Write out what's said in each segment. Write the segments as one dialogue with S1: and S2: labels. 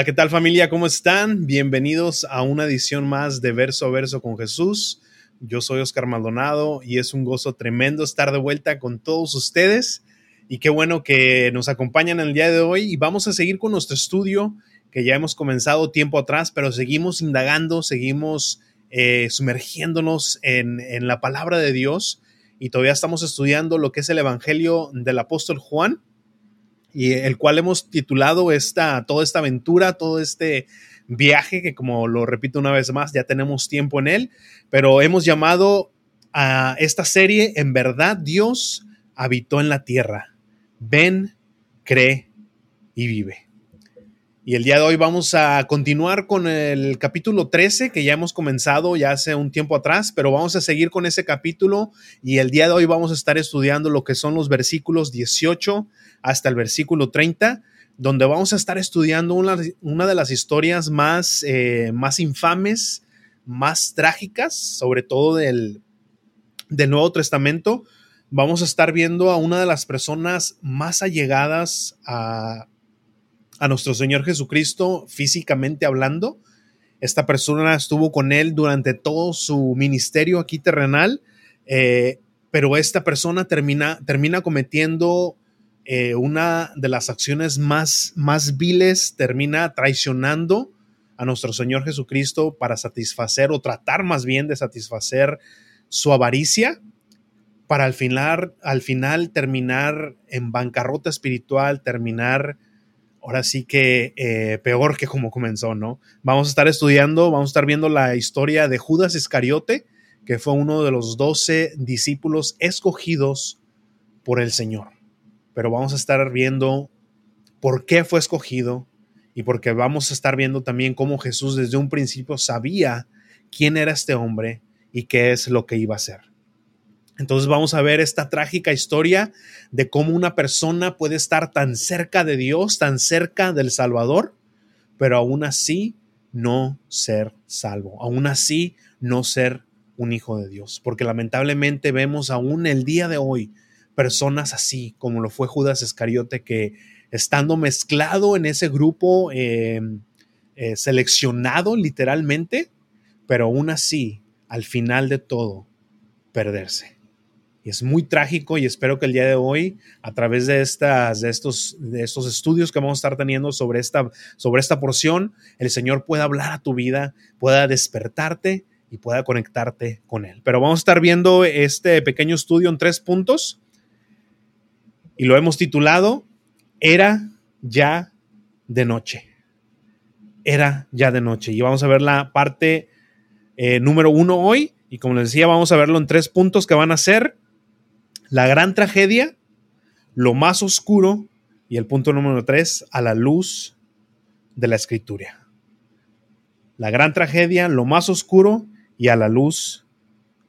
S1: Hola, ¿qué tal familia? ¿Cómo están? Bienvenidos a una edición más de Verso a Verso con Jesús. Yo soy Oscar Maldonado y es un gozo tremendo estar de vuelta con todos ustedes. Y qué bueno que nos acompañan el día de hoy y vamos a seguir con nuestro estudio que ya hemos comenzado tiempo atrás, pero seguimos indagando, seguimos eh, sumergiéndonos en, en la palabra de Dios y todavía estamos estudiando lo que es el Evangelio del apóstol Juan y el cual hemos titulado esta, toda esta aventura, todo este viaje, que como lo repito una vez más, ya tenemos tiempo en él, pero hemos llamado a esta serie, en verdad Dios habitó en la tierra. Ven, cree y vive. Y el día de hoy vamos a continuar con el capítulo 13 que ya hemos comenzado ya hace un tiempo atrás, pero vamos a seguir con ese capítulo y el día de hoy vamos a estar estudiando lo que son los versículos 18 hasta el versículo 30, donde vamos a estar estudiando una, una de las historias más, eh, más infames, más trágicas, sobre todo del, del Nuevo Testamento. Vamos a estar viendo a una de las personas más allegadas a, a nuestro Señor Jesucristo físicamente hablando. Esta persona estuvo con él durante todo su ministerio aquí terrenal, eh, pero esta persona termina, termina cometiendo eh, una de las acciones más, más viles, termina traicionando a nuestro Señor Jesucristo para satisfacer o tratar más bien de satisfacer su avaricia para al final, al final terminar en bancarrota espiritual, terminar ahora sí que eh, peor que como comenzó, ¿no? Vamos a estar estudiando, vamos a estar viendo la historia de Judas Iscariote, que fue uno de los doce discípulos escogidos por el Señor. Pero vamos a estar viendo por qué fue escogido y porque vamos a estar viendo también cómo Jesús desde un principio sabía quién era este hombre y qué es lo que iba a hacer. Entonces vamos a ver esta trágica historia de cómo una persona puede estar tan cerca de Dios, tan cerca del Salvador, pero aún así no ser salvo, aún así no ser un hijo de Dios. Porque lamentablemente vemos aún el día de hoy personas así, como lo fue Judas Iscariote, que estando mezclado en ese grupo eh, eh, seleccionado literalmente, pero aún así, al final de todo, perderse. Y es muy trágico y espero que el día de hoy, a través de, estas, de, estos, de estos estudios que vamos a estar teniendo sobre esta, sobre esta porción, el Señor pueda hablar a tu vida, pueda despertarte y pueda conectarte con Él. Pero vamos a estar viendo este pequeño estudio en tres puntos y lo hemos titulado Era ya de noche. Era ya de noche. Y vamos a ver la parte eh, número uno hoy. Y como les decía, vamos a verlo en tres puntos que van a ser la gran tragedia, lo más oscuro y el punto número tres, a la luz de la escritura. La gran tragedia, lo más oscuro y a la luz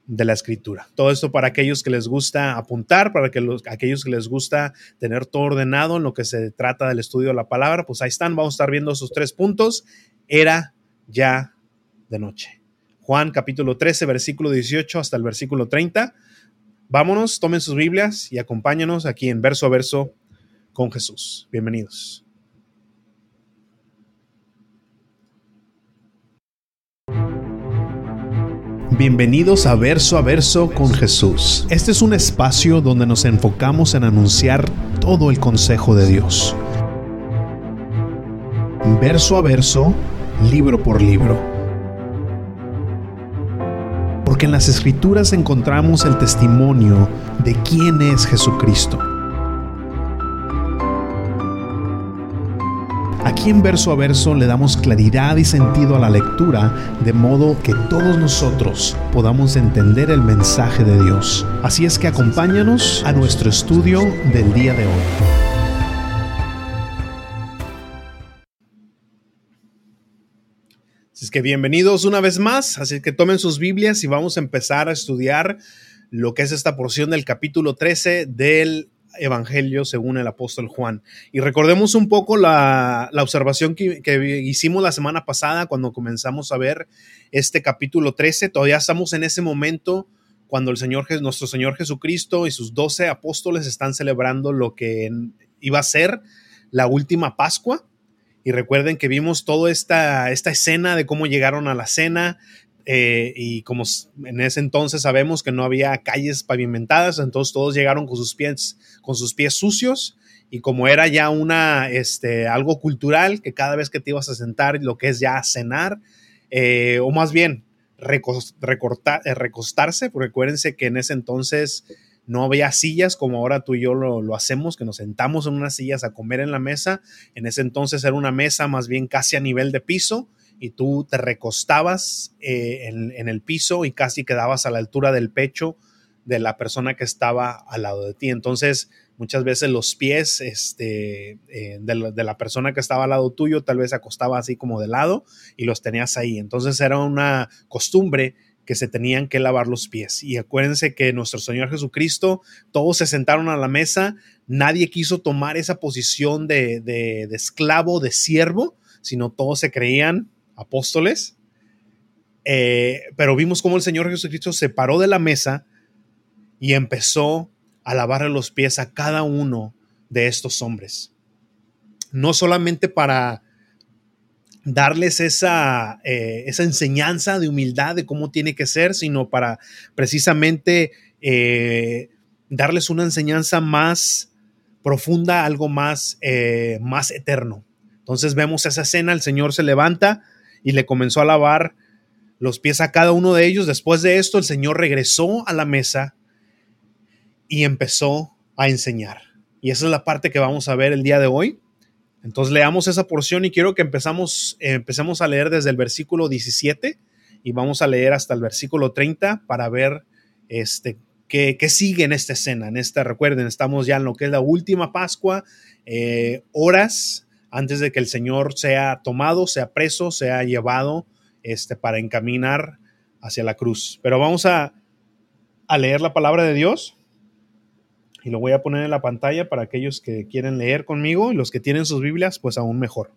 S1: de la escritura. Todo esto para aquellos que les gusta apuntar, para que los, aquellos que les gusta tener todo ordenado en lo que se trata del estudio de la palabra, pues ahí están, vamos a estar viendo esos tres puntos. Era ya de noche. Juan capítulo 13, versículo 18 hasta el versículo 30. Vámonos, tomen sus Biblias y acompáñanos aquí en verso a verso con Jesús. Bienvenidos. Bienvenidos a Verso a Verso con Jesús. Este es un espacio donde nos enfocamos en anunciar todo el consejo de Dios. Verso a verso, libro por libro porque en las escrituras encontramos el testimonio de quién es Jesucristo. Aquí en verso a verso le damos claridad y sentido a la lectura de modo que todos nosotros podamos entender el mensaje de Dios. Así es que acompáñanos a nuestro estudio del día de hoy. Así que bienvenidos una vez más, así que tomen sus Biblias y vamos a empezar a estudiar lo que es esta porción del capítulo 13 del Evangelio según el apóstol Juan. Y recordemos un poco la, observación que, que, hicimos la semana pasada cuando comenzamos a ver este capítulo 13. Todavía estamos en ese momento cuando el Señor, nuestro Señor Jesucristo y sus doce apóstoles están celebrando lo que iba a ser la última Pascua Y recuerden que vimos toda esta, esta escena de cómo llegaron a la cena. Eh, y como en ese entonces sabemos que no había calles pavimentadas, entonces todos llegaron con sus pies, con sus pies sucios. Y como era ya una, este, algo cultural, que cada vez que te ibas a sentar, lo que es ya cenar, eh, o más bien eh, recostarse, porque acuérdense que en ese entonces no había sillas como ahora tú y yo lo, hacemos, que nos sentamos en unas sillas a comer en la mesa. En ese entonces era una mesa más bien casi a nivel de piso y tú te recostabas eh, en, el piso y casi quedabas a la altura del pecho de la persona que estaba al lado de ti. Entonces, muchas veces los pies este, eh, de, la, de, la, persona que estaba al lado tuyo tal vez acostaba así como de lado y los tenías ahí. Entonces era una costumbre que se tenían que lavar los pies. Y acuérdense que nuestro Señor Jesucristo, todos se sentaron a la mesa, nadie quiso tomar esa posición de, de, esclavo, de siervo, sino todos se creían apóstoles. Eh, pero vimos cómo el Señor Jesucristo se paró de la mesa y empezó a lavarle los pies a cada uno de estos hombres. No solamente para darles esa, eh, esa enseñanza de humildad de cómo tiene que ser, sino para precisamente eh, darles una enseñanza más profunda, algo más, eh, más eterno. Entonces vemos esa escena, el Señor se levanta y le comenzó a lavar los pies a cada uno de ellos. Después de esto, el Señor regresó a la mesa y empezó a enseñar. Y esa es la parte que vamos a ver el día de hoy. Entonces leamos esa porción y quiero que empezamos, eh, empecemos a leer desde el versículo 17 y vamos a leer hasta el versículo 30 para ver este, qué, sigue en esta escena. En esta, recuerden, estamos ya en lo que es la última Pascua, eh, horas antes de que el Señor sea tomado, sea preso, sea llevado este, para encaminar hacia la cruz. Pero vamos a, a leer la palabra de Dios y lo voy a poner en la pantalla para aquellos que quieren leer conmigo y los que tienen sus Biblias, pues aún mejor.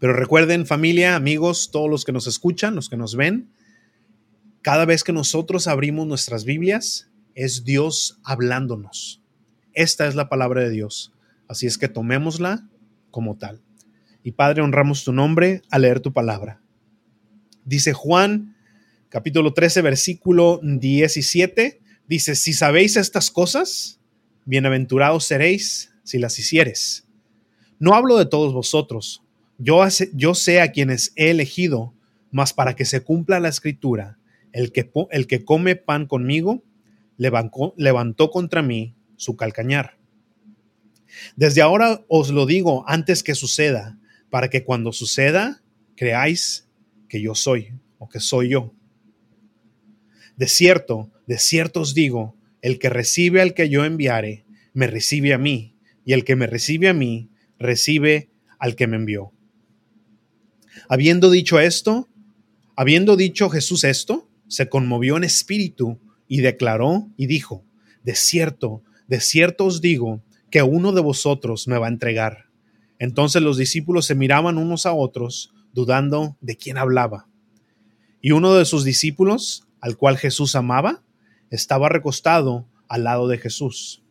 S1: Pero recuerden, familia, amigos, todos los que nos escuchan, los que nos ven, cada vez que nosotros abrimos nuestras Biblias, es Dios hablándonos. Esta es la palabra de Dios. Así es que tomémosla como tal. Y Padre, honramos tu nombre al leer tu palabra. Dice Juan, capítulo 13, versículo 17 Dice, si sabéis estas cosas, bienaventurados seréis si las hicieres. No hablo de todos vosotros, yo, yo sé a quienes he elegido, mas para que se cumpla la escritura, el que, el que come pan conmigo, levantó, levantó contra mí su calcañar. Desde ahora os lo digo antes que suceda, para que cuando suceda, creáis que yo soy o que soy yo. De cierto, de cierto os digo, el que recibe al que yo enviare, me recibe a mí, y el que me recibe a mí, recibe al que me envió. Habiendo dicho esto, habiendo dicho Jesús esto, se conmovió en espíritu y declaró y dijo, de cierto, de cierto os digo, que uno de vosotros me va a entregar. Entonces los discípulos se miraban unos a otros, dudando de quién hablaba. Y uno de sus discípulos, al cual Jesús amaba, estaba recostado al lado de Jesús.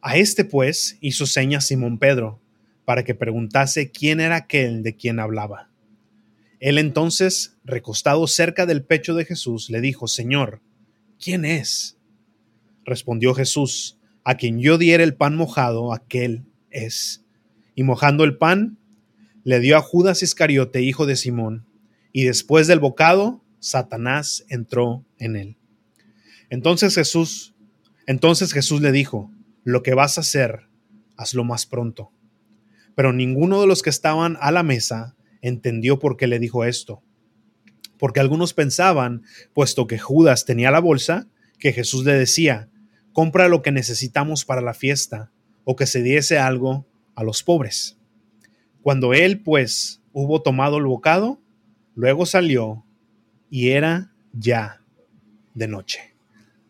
S1: A este pues hizo señas Simón Pedro, para que preguntase quién era aquel de quien hablaba. Él entonces, recostado cerca del pecho de Jesús, le dijo, Señor, ¿quién es? Respondió Jesús, a quien yo diera el pan mojado, aquel es. Y mojando el pan, le dio a Judas Iscariote, hijo de Simón, y después del bocado, Satanás entró en él. Entonces Jesús, entonces Jesús le dijo, lo que vas a hacer, hazlo más pronto. Pero ninguno de los que estaban a la mesa entendió por qué le dijo esto. Porque algunos pensaban, puesto que Judas tenía la bolsa, que Jesús le decía, compra lo que necesitamos para la fiesta, o que se diese algo a los pobres. Cuando él, pues, hubo tomado el bocado, luego salió y era ya de noche.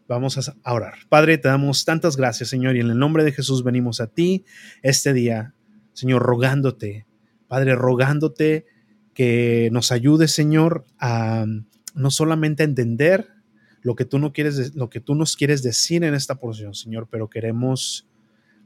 S1: Vamos a orar. Padre, te damos tantas gracias, Señor, y en el nombre de Jesús venimos a ti este día, Señor, rogándote, Padre, rogándote que nos ayude, Señor, a no solamente a entender lo que tú no quieres, lo que tú nos quieres decir en esta porción, Señor, pero queremos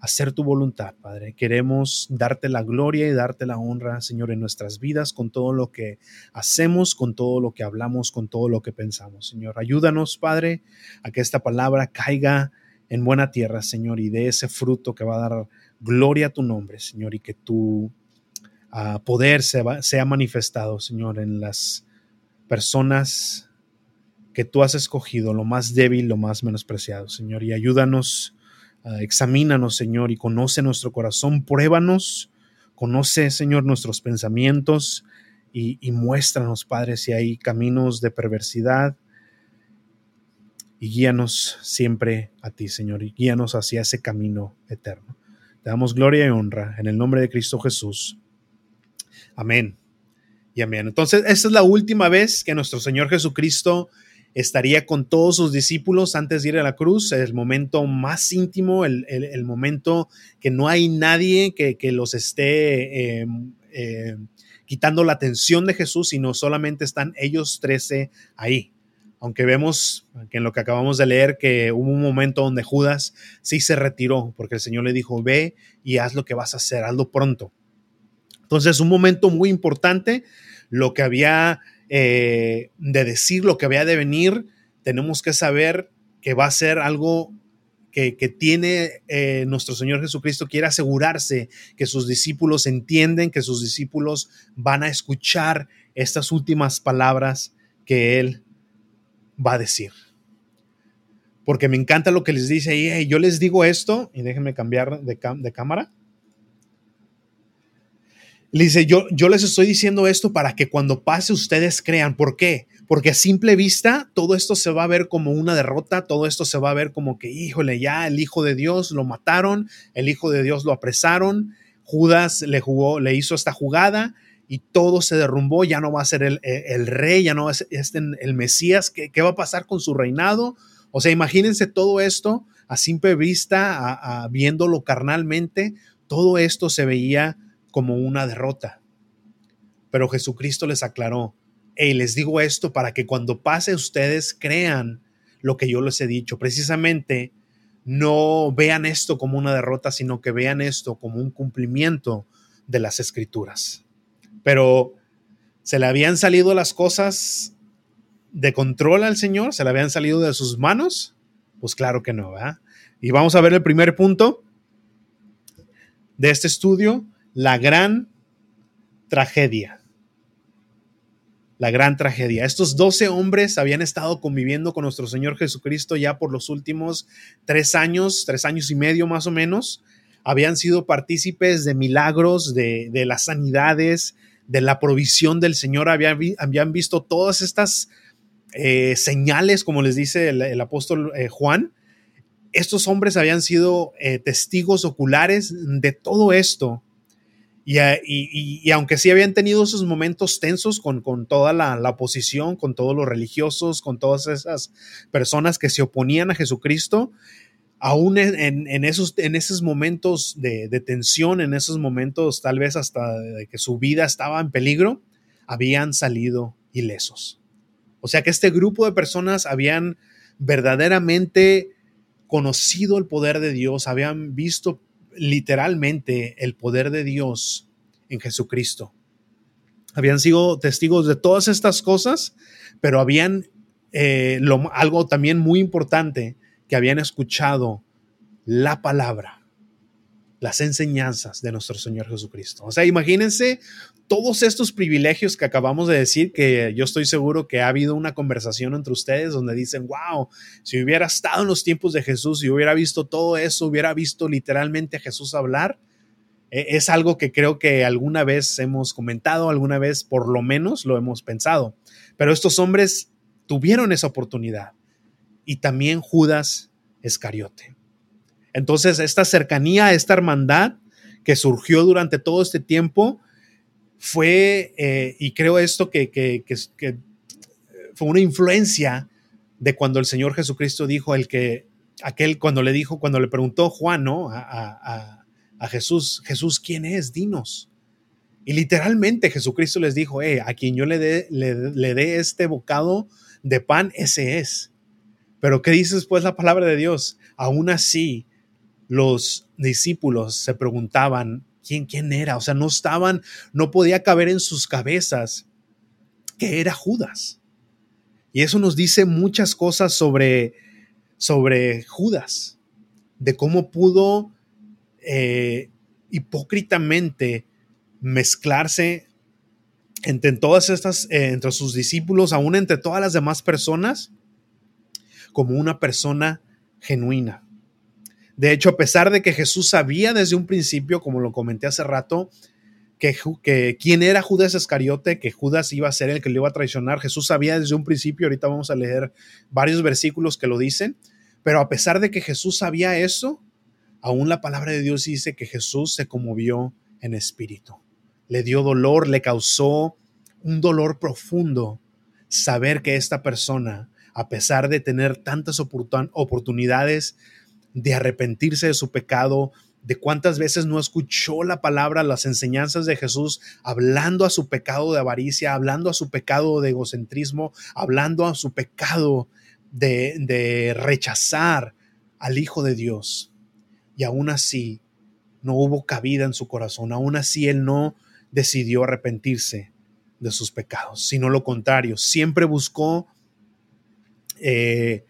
S1: hacer tu voluntad, Padre. Queremos darte la gloria y darte la honra, Señor, en nuestras vidas, con todo lo que hacemos, con todo lo que hablamos, con todo lo que pensamos. Señor, ayúdanos, Padre, a que esta palabra caiga en buena tierra, Señor, y dé ese fruto que va a dar gloria a tu nombre, Señor, y que tu ah, poder sea manifestado, Señor, en las personas que tú has escogido, lo más débil, lo más menospreciado, Señor, y ayúdanos Ah, examínanos, Señor, y conoce nuestro corazón, pruébanos, conoce, Señor, nuestros pensamientos y, y muéstranos, Padre, si hay caminos de perversidad y guíanos siempre a ti, Señor, y guíanos hacia ese camino eterno. Te damos gloria y honra en el nombre de Cristo Jesús. Amén. Y amén. Entonces, esta es la última vez que nuestro Señor Jesucristo estaría con todos sus discípulos antes de ir a la cruz, el momento más íntimo, el, momento que no hay nadie que, los esté em, em, quitando la atención de Jesús, sino solamente están ellos trece ahí. Aunque vemos que en lo que acabamos de leer que hubo un momento donde Judas sí se retiró, porque el Señor le dijo, ve y haz lo que vas a hacer, hazlo pronto. Entonces, un momento muy importante, lo que había eh, de decir lo que había de venir, tenemos que saber que va a ser algo que, tiene eh, nuestro Señor Jesucristo, quiere asegurarse que sus discípulos entienden, que sus discípulos van a escuchar estas últimas palabras que Él va a decir. Porque me encanta lo que les dice ahí, yo les digo esto, y déjenme cambiar de, de cámara. Le dice, yo, yo les estoy diciendo esto para que cuando pase ustedes crean. ¿Por qué? Porque a simple vista todo esto se va a ver como una derrota, todo esto se va a ver como que, híjole, ya el Hijo de Dios lo mataron, el Hijo de Dios lo apresaron, Judas le jugó, le hizo esta jugada y todo se derrumbó, ya no va a ser el, rey, ya no va a ser este, el Mesías, ¿Qué, ¿qué, va a pasar con su reinado? O sea, imagínense todo esto a simple vista, viéndolo carnalmente, todo esto se veía como una derrota. Pero Jesucristo les aclaró, y les digo esto para que cuando pase ustedes crean lo que yo les he dicho. Precisamente no vean esto como una derrota, sino que vean esto como un cumplimiento de las escrituras. Pero se le habían salido las cosas de control al Señor, se le habían salido de sus manos. Pues claro que no, ¿verdad? Y vamos a ver el primer punto de este estudio, la gran tragedia. La gran tragedia. Estos doce hombres habían estado conviviendo con nuestro Señor Jesucristo ya por los últimos tres años, tres años y medio más o menos. Habían sido partícipes de milagros, de, las sanidades, de la provisión del Señor. Habían, visto todas estas eh, señales, como les dice el, apóstol eh, Juan. Estos hombres habían sido eh, testigos oculares de todo esto y, aunque sí habían tenido esos momentos tensos con, toda la, oposición, con todos los religiosos, con todas esas personas que se oponían a Jesucristo, aún en, esos, en esos momentos de, tensión, en esos momentos tal vez hasta de que su vida estaba en peligro, habían salido ilesos. O sea que este grupo de personas habían verdaderamente conocido el poder de Dios, habían visto literalmente el poder de Dios en Jesucristo. Habían sido testigos de todas estas cosas, pero habían eh, algo también muy importante, que habían escuchado la palabra, las enseñanzas de nuestro Señor Jesucristo. O sea, imagínense todos estos privilegios que acabamos de decir, que yo estoy seguro que ha habido una conversación entre ustedes donde dicen, wow, si hubiera estado en los tiempos de Jesús, si hubiera visto todo eso, hubiera visto literalmente a Jesús hablar, e, es algo que creo que alguna vez hemos comentado, alguna vez por lo menos lo hemos pensado. Pero estos hombres tuvieron esa oportunidad y también Judas Escariote. Entonces, esta cercanía, esta hermandad que surgió durante todo este tiempo, fue, eh, y creo esto que, que, fue una influencia de cuando el Señor Jesucristo dijo, el que, aquel, cuando le dijo, cuando le preguntó Juan, ¿no? A, Jesús, Jesús, ¿quién es? Dinos. Y literalmente Jesucristo les dijo, eh, a quien yo le dé le, este bocado de pan, ese es. Pero ¿qué dice después la palabra de Dios? Aún así, los discípulos se preguntaban quién, quién era. O sea, no estaban, no podía caber en sus cabezas que era Judas. Y eso nos dice muchas cosas sobre, sobre Judas, de cómo pudo eh, hipócritamente mezclarse entre todas estas, eh, entre sus discípulos, aún entre todas las demás personas, como una persona genuina. De hecho, a pesar de que Jesús sabía desde un principio, como lo comenté hace rato, que, que, quién era Judas Iscariote, que Judas iba a ser el que le iba a traicionar. Jesús sabía desde un principio, ahorita vamos a leer varios versículos que lo dicen, pero a pesar de que Jesús sabía eso, aún la palabra de Dios dice que Jesús se conmovió en espíritu. Le dio dolor, le causó un dolor profundo saber que esta persona, a pesar de tener tantas oportunidades de arrepentirse de su pecado, de cuántas veces no escuchó la palabra, las enseñanzas de Jesús, hablando a su pecado de avaricia, hablando a su pecado de egocentrismo, hablando a su pecado de, de rechazar al Hijo de Dios. Y aún así no hubo cabida en su corazón, aún así él no decidió arrepentirse de sus pecados, sino lo contrario, siempre buscó, eh,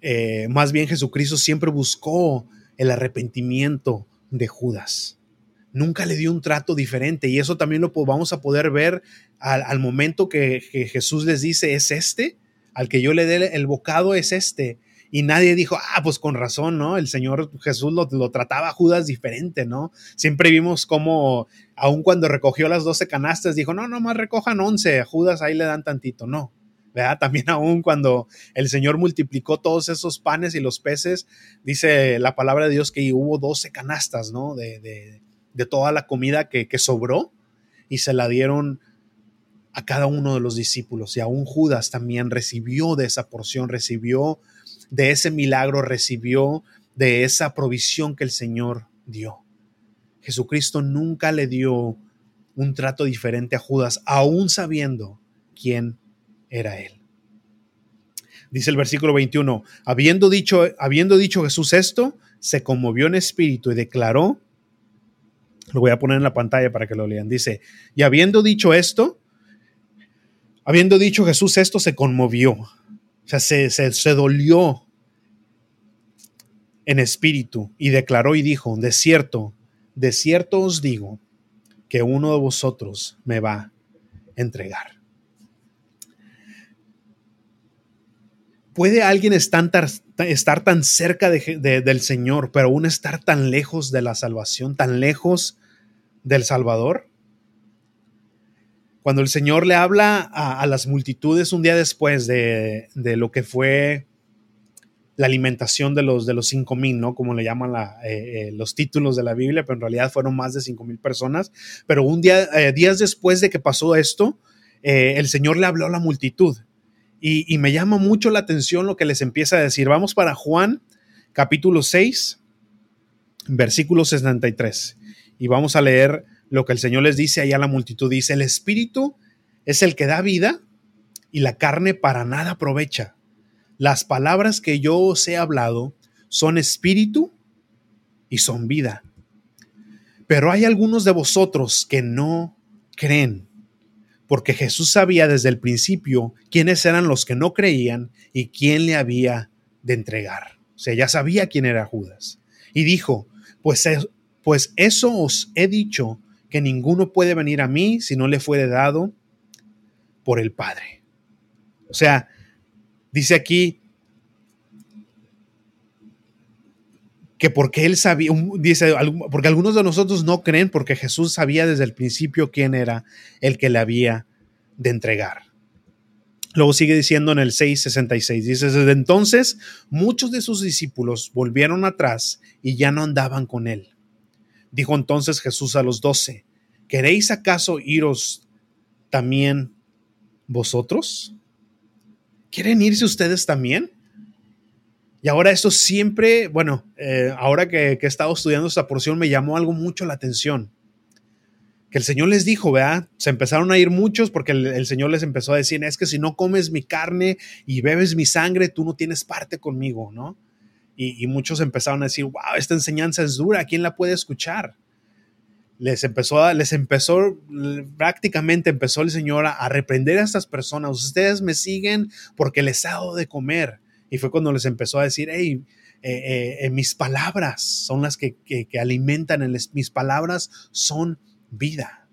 S1: eh, más bien Jesucristo siempre buscó el arrepentimiento de Judas. Nunca le dio un trato diferente y eso también lo vamos a poder ver al, momento que, Jesús les dice, es este, al que yo le dé el bocado es este. Y nadie dijo, ah, pues con razón, ¿no? El Señor Jesús lo, lo trataba a Judas diferente, ¿no? Siempre vimos cómo, aun cuando recogió las doce canastas, dijo, no, no más recojan once, a Judas ahí le dan tantito, no. También aún cuando el Señor multiplicó todos esos panes y los peces, dice la palabra de Dios que hubo 12 canastas, ¿no? De, de, de toda la comida que, que, sobró y se la dieron a cada uno de los discípulos. Y aún Judas también recibió de esa porción, recibió de ese milagro, recibió de esa provisión que el Señor dio. Jesucristo nunca le dio un trato diferente a Judas, aún sabiendo quién era él. Dice el versículo 21, habiendo dicho, habiendo dicho Jesús esto, se conmovió en espíritu y declaró, lo voy a poner en la pantalla para que lo lean, dice, y habiendo dicho esto, habiendo dicho Jesús esto, se conmovió, o sea, se, se, se dolió en espíritu y declaró y dijo, de cierto, de cierto os digo, que uno de vosotros me va a entregar. ¿Puede alguien estar, tan cerca del Señor, pero aún estar tan lejos de la salvación, tan lejos del Salvador? Cuando el Señor le habla a, las multitudes un día después de, lo que fue la alimentación de los, de los cinco mil, ¿no? Como le llaman eh, eh, los títulos de la Biblia, pero en realidad fueron más de cinco mil personas. Pero un día, eh, días después de que pasó esto, el Señor le habló a la multitud y, me llama mucho la atención lo que les empieza a decir. Vamos para Juan capítulo 6, versículo 63. Y vamos a leer lo que el Señor les dice allá a la multitud. Dice, el Espíritu es el que da vida y la carne para nada aprovecha. Las palabras que yo os he hablado son espíritu y son vida. Pero hay algunos de vosotros que no creen porque Jesús sabía desde el principio quiénes eran los que no creían y quién le había de entregar. O sea, ya sabía quién era Judas. Y dijo, pues, pues eso os he dicho, que ninguno puede venir a mí si no le fuere dado por el Padre. O sea, dice aquí, que porque él sabía, dice, porque algunos de nosotros no creen porque Jesús sabía desde el principio quién era el que le había de entregar. Luego sigue diciendo en el 6:66, dice, desde entonces muchos de sus discípulos volvieron atrás y ya no andaban con él. Dijo entonces Jesús a los doce, ¿queréis acaso iros también vosotros? ¿Quieren irse ustedes también? Y ahora esto siempre, bueno, eh, ahora que, he estado estudiando esta porción me llamó algo mucho la atención. Que el Señor les dijo, ¿verdad? Se empezaron a ir muchos porque el, Señor les empezó a decir, es que si no comes mi carne y bebes mi sangre, tú no tienes parte conmigo, ¿no? y, muchos empezaron a decir, wow, esta enseñanza es dura, ¿quién la puede escuchar? Les empezó, a, les empezó, prácticamente empezó el Señor a, reprender a estas personas. Ustedes me siguen porque les hago de comer. Y fue cuando les empezó a decir, hey, eh, eh, eh, mis palabras son las que, alimentan, mis palabras son vida.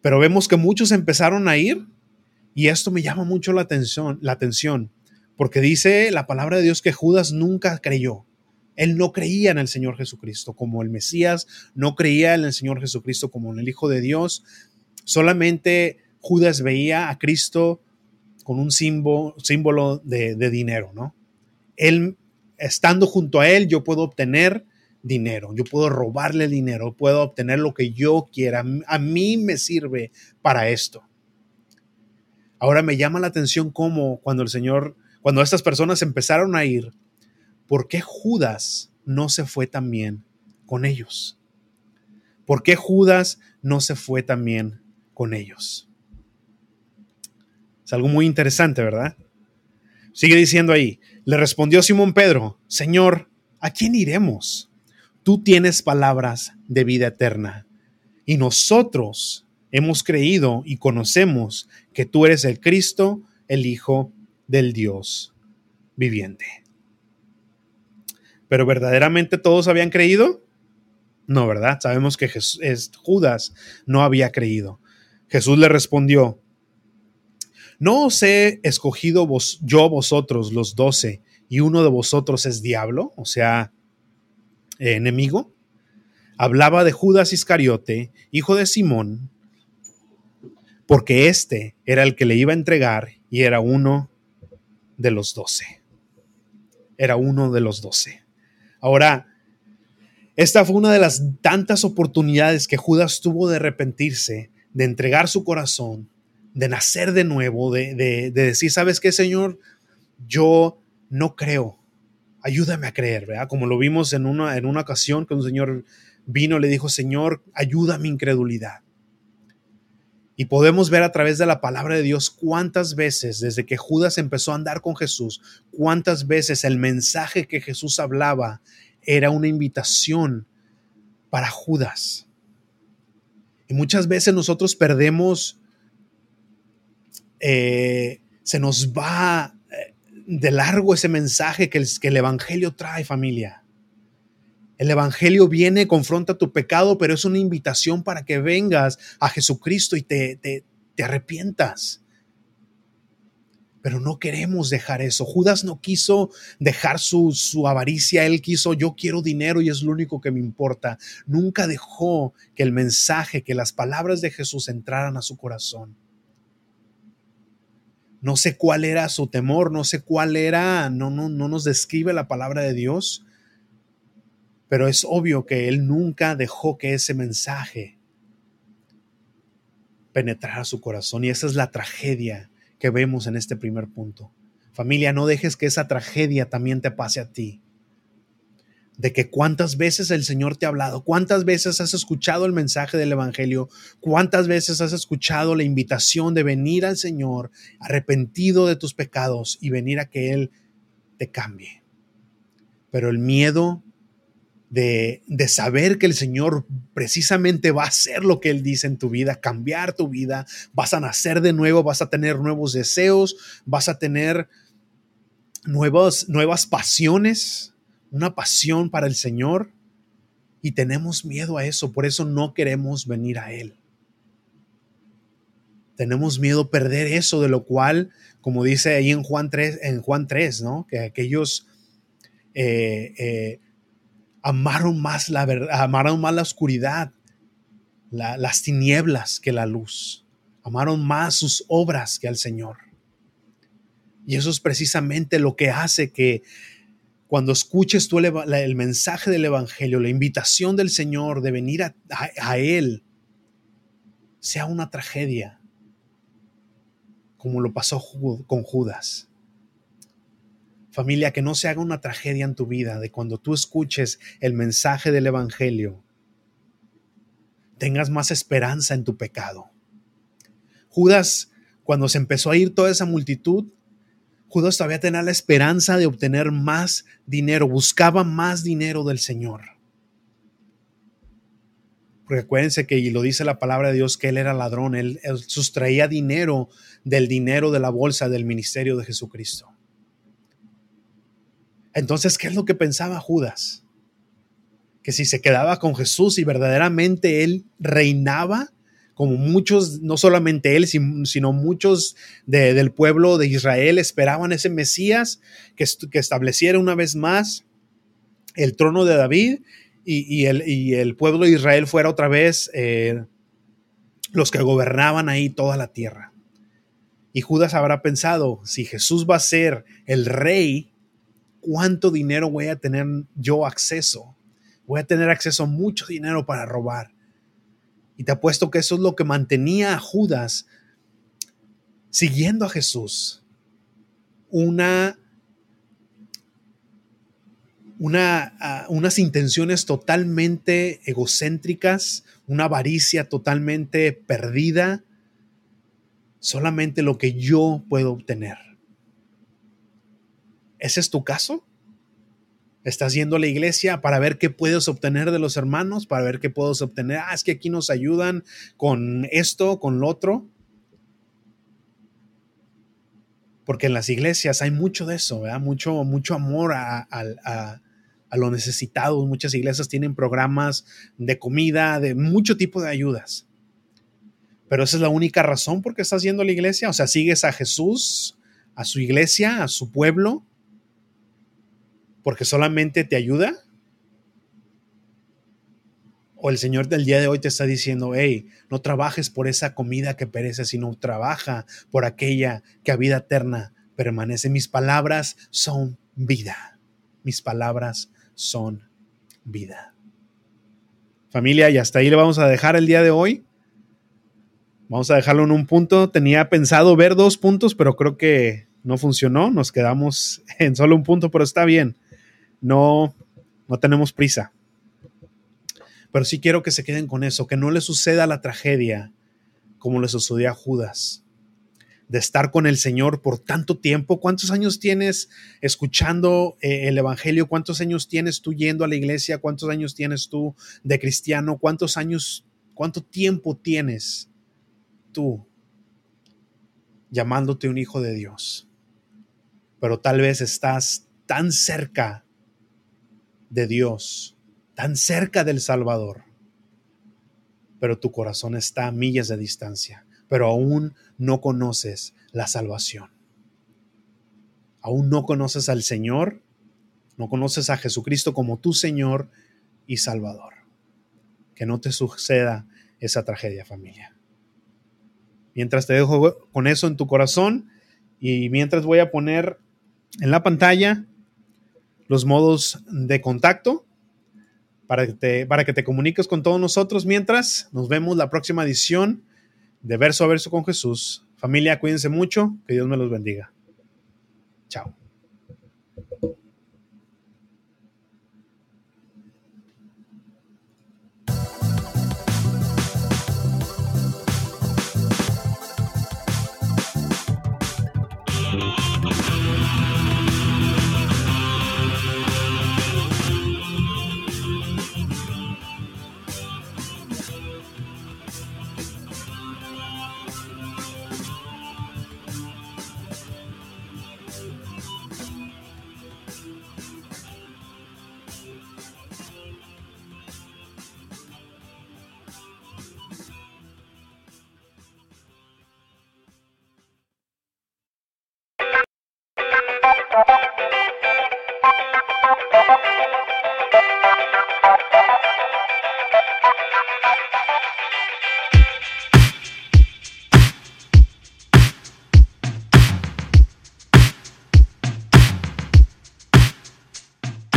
S1: Pero vemos que muchos empezaron a ir y esto me llama mucho la atención, la atención, porque dice la palabra de Dios que Judas nunca creyó. Él no creía en el Señor Jesucristo como el Mesías, no creía en el Señor Jesucristo como el Hijo de Dios. Solamente Judas veía a Cristo con un símbolo, símbolo de, de dinero, ¿no? Él, estando junto a Él, yo puedo obtener dinero, yo puedo robarle dinero, puedo obtener lo que yo quiera. A mí me sirve para esto. Ahora me llama la atención cómo cuando el Señor, cuando estas personas empezaron a ir, ¿por qué Judas no se fue también con ellos? ¿Por qué Judas no se fue también con ellos? Es algo muy interesante, ¿verdad? Sigue diciendo ahí, le respondió Simón Pedro, Señor, ¿a quién iremos? tú tienes palabras de vida eterna. Y nosotros hemos creído y conocemos que tú eres el Cristo, el Hijo del Dios viviente. Pero verdaderamente todos habían creído? No, ¿verdad? Sabemos que Judas no había creído. Jesús le respondió, ¿no os he escogido vos, yo vosotros los doce y uno de vosotros es diablo? O sea, enemigo, hablaba de Judas Iscariote, hijo de Simón, porque éste era el que le iba a entregar y era uno de los doce. Era uno de los doce. Ahora, esta fue una de las tantas oportunidades que Judas tuvo de arrepentirse, de entregar su corazón, de nacer de nuevo, de, de decir, ¿sabes qué, Señor? Yo no creo ayúdame a creer, ¿verdad? Como lo vimos en una, en una ocasión que un señor vino y le dijo, Señor, ayuda a mi incredulidad. Y podemos ver a través de la palabra de Dios cuántas veces, desde que Judas empezó a andar con Jesús, cuántas veces el mensaje que Jesús hablaba era una invitación para Judas. Y muchas veces nosotros perdemos, eh, se nos va de largo ese mensaje que el, que el Evangelio trae, familia. El Evangelio viene, confronta tu pecado, pero es una invitación para que vengas a Jesucristo y te, te, te arrepientas. Pero no queremos dejar eso. Judas no quiso dejar su, su, avaricia, él quiso, yo quiero dinero y es lo único que me importa. Nunca dejó que el mensaje, que las palabras de Jesús entraran a su corazón. No sé cuál era su temor, no sé cuál era, no, no, no nos describe la palabra de Dios, pero es obvio que él nunca dejó que ese mensaje penetrara su corazón y esa es la tragedia que vemos en este primer punto. Familia, no dejes que esa tragedia también te pase a ti de que cuántas veces el Señor te ha hablado, cuántas veces has escuchado el mensaje del Evangelio, cuántas veces has escuchado la invitación de venir al Señor arrepentido de tus pecados y venir a que Él te cambie. Pero el miedo de, de, saber que el Señor precisamente va a hacer lo que Él dice en tu vida, cambiar tu vida, vas a nacer de nuevo, vas a tener nuevos deseos, vas a tener nuevas, nuevas pasiones, una pasión para el Señor y tenemos miedo a eso, por eso no queremos venir a Él. Tenemos miedo perder eso, de lo cual, como dice ahí en Juan 3, en Juan 3 ¿no? que aquellos eh, eh, amaron, más la amaron más la oscuridad, las tinieblas que la luz, amaron más sus obras que al Señor. Y eso es precisamente lo que hace que cuando escuches tú el, mensaje del Evangelio, la invitación del Señor de venir a, Él, sea una tragedia, como lo pasó con Judas. Familia, que no se haga una tragedia en tu vida de cuando tú escuches el mensaje del Evangelio, tengas más esperanza en tu pecado. Judas, cuando se empezó a ir toda esa multitud, Judas todavía tenía la esperanza de obtener más dinero, buscaba más dinero del Señor. Porque acuérdense que, y lo dice la palabra de Dios, que él era ladrón, él, sustraía dinero del dinero de la bolsa del ministerio de Jesucristo. Entonces, ¿qué es lo que pensaba Judas? Que si se quedaba con Jesús y verdaderamente él reinaba, como muchos, no solamente él, sino muchos del pueblo de Israel esperaban ese Mesías que, que estableciera una vez más el trono de David y, el, pueblo de Israel fuera otra vez eh, los que gobernaban ahí toda la tierra. Y Judas habrá pensado, si Jesús va a ser el rey, ¿cuánto dinero voy a tener yo acceso? Voy a tener acceso a mucho dinero para robar. Y te apuesto que eso es lo que mantenía a Judas siguiendo a Jesús. Una una, unas intenciones totalmente egocéntricas, una avaricia totalmente perdida, solamente lo que yo puedo obtener. ¿Ese es tu caso? ¿Estás yendo a la iglesia para ver qué puedes obtener de los hermanos? Para ver qué puedes obtener. Ah, es que aquí nos ayudan con esto, con lo otro. Porque en las iglesias hay mucho de eso, ¿verdad? Mucho, mucho amor a, a, a. Muchas iglesias tienen programas de comida, de mucho tipo de ayudas. Pero esa es la única razón por qué estás yendo a la iglesia. O sea, sigues a Jesús, a su iglesia, a su pueblo, porque solamente te ayuda. O el Señor del día de hoy te está diciendo, hey, no trabajes por esa comida que perece, sino trabaja por aquella que a vida eterna permanece. Mis palabras son vida. Mis palabras son vida. Familia, y hasta ahí le vamos a dejar el día de hoy. Vamos a dejarlo en un punto. Tenía pensado ver dos puntos, pero creo que no funcionó. Nos quedamos en solo un punto, pero está bien. No, no tenemos prisa. Pero sí quiero que se queden con eso, que no le suceda la tragedia como le sucedió a Judas de estar con el Señor por tanto tiempo. ¿Cuántos años tienes escuchando eh, el Evangelio? ¿Cuántos años tienes tú yendo a la iglesia? ¿Cuántos años tienes tú de cristiano? ¿Cuántos años, cuánto tiempo tienes tú llamándote un hijo de Dios? Pero tal vez estás tan cerca de Dios, tan cerca del Salvador, pero tu corazón está a millas de distancia pero aún no conoces la salvación. Aún no conoces al Señor, no conoces a Jesucristo como tu Señor y Salvador. Que no te suceda esa tragedia, familia. Mientras te dejo con eso en tu corazón y mientras voy a poner en la pantalla los modos de contacto para que te, para que te comuniques con todos nosotros. Mientras, nos vemos la próxima edición de verso a verso con Jesús. Familia, cuídense mucho, que Dios me los bendiga. Chao.